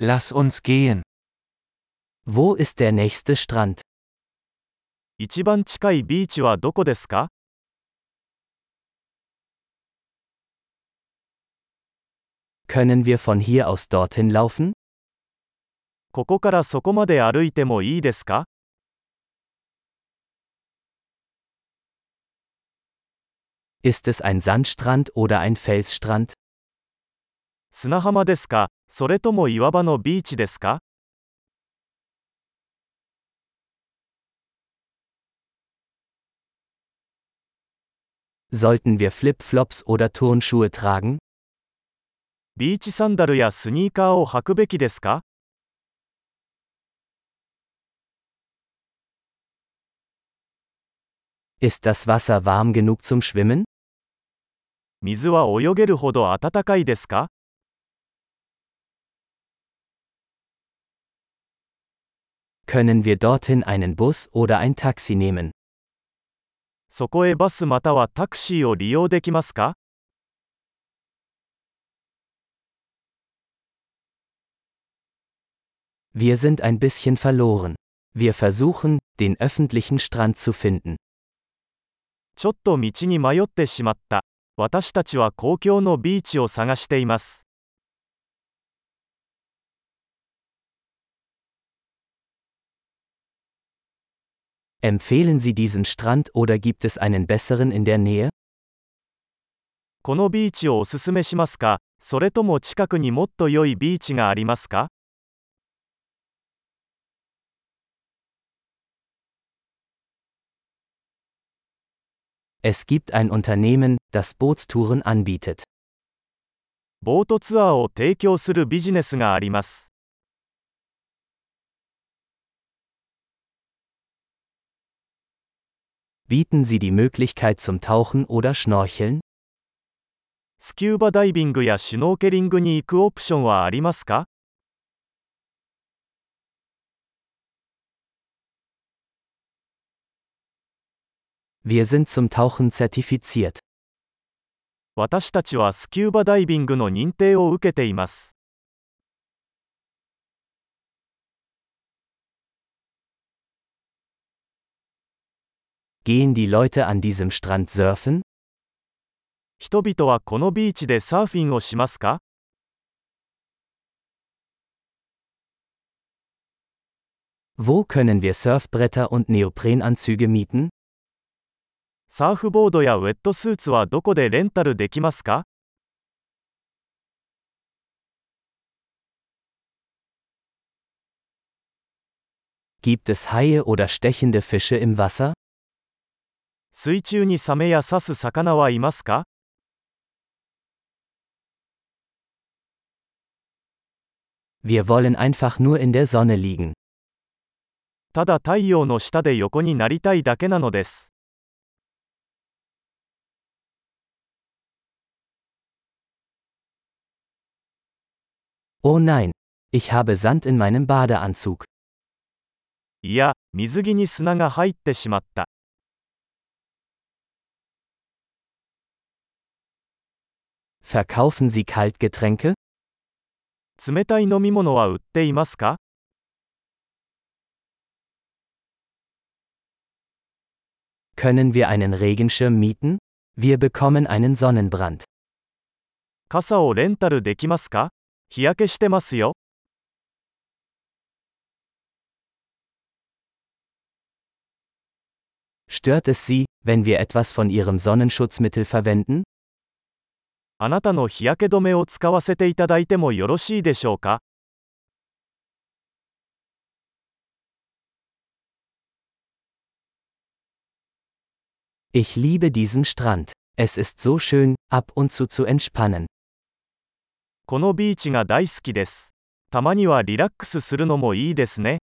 Lass uns gehen. Wo ist der nächste Strand? 一番近いビーチはどこですか Können wir von hier aus dorthin laufen? ここからそこまで歩いてもいいですか Ist es ein Sandstrand oder ein Felsstrand? 砂浜ですか それとも岩場のビーチですか Sollten wir Flipflops oder Turnschuhe tragen? ビーチサンダルやスニーカーを履くべきですか Ist das Wasser warm genug zum Schwimmen? 水は泳げるほど暖かいですか Können wir dorthin einen Bus oder ein Taxi nehmen? そこへバスまたはタクシーを利用できますか Wir sind ein bisschen verloren. Wir versuchen, den öffentlichen Strand zu finden. ちょっと道に迷ってしまった。私たちは公共のビーチを探しています。 Empfehlen Sie diesen Strand oder gibt es einen besseren in der Nähe? このビーチをおすすめしますかそれとも近くにもっと良いビーチがありますか Es gibt ein Unternehmen, das Bootstouren anbietet. ボートツアーを提供するビジネスがあります。 Bieten Sie die Möglichkeit zum Tauchen oder Schnorcheln? スキューバダイビングやシュノーケリングに行くオプションはありますか Wir sind zum Tauchen zertifiziert. 私たちはスキューバダイビングの認定を受けています。 Gehen die Leute an diesem Strand surfen? 人々はこのビーチでサーフィンをしますか Wo können wir Surfbretter und Neoprenanzüge mieten? サーフボードやウェットスーツはどこでレンタルできますか Gibt es Haie oder stechende Fische im Wasser? 水中にサメや刺す魚はいますか Wir wollen einfach nur in der Sonne liegen. ただ太陽の下で横になりたいだけなのです。Oh nein, ich habe Sand in meinem Badeanzug. いや、水着に砂が入ってしまった。Verkaufen Sie Kaltgetränke? 冷たい飲み物は売っていますか Können wir einen Regenschirm mieten? Wir bekommen einen Sonnenbrand. 傘をレンタルできますか日焼けしてますよ。 Stört es Sie, wenn wir etwas von Ihrem Sonnenschutzmittel verwenden? あなたの日焼け止めを使わせていただいてもよろしいでしょうか？Ich liebe diesen Strand. Es ist so schön, ab und zu zu entspannen. このビーチが大好きです。たまにはリラックスするのもいいですね。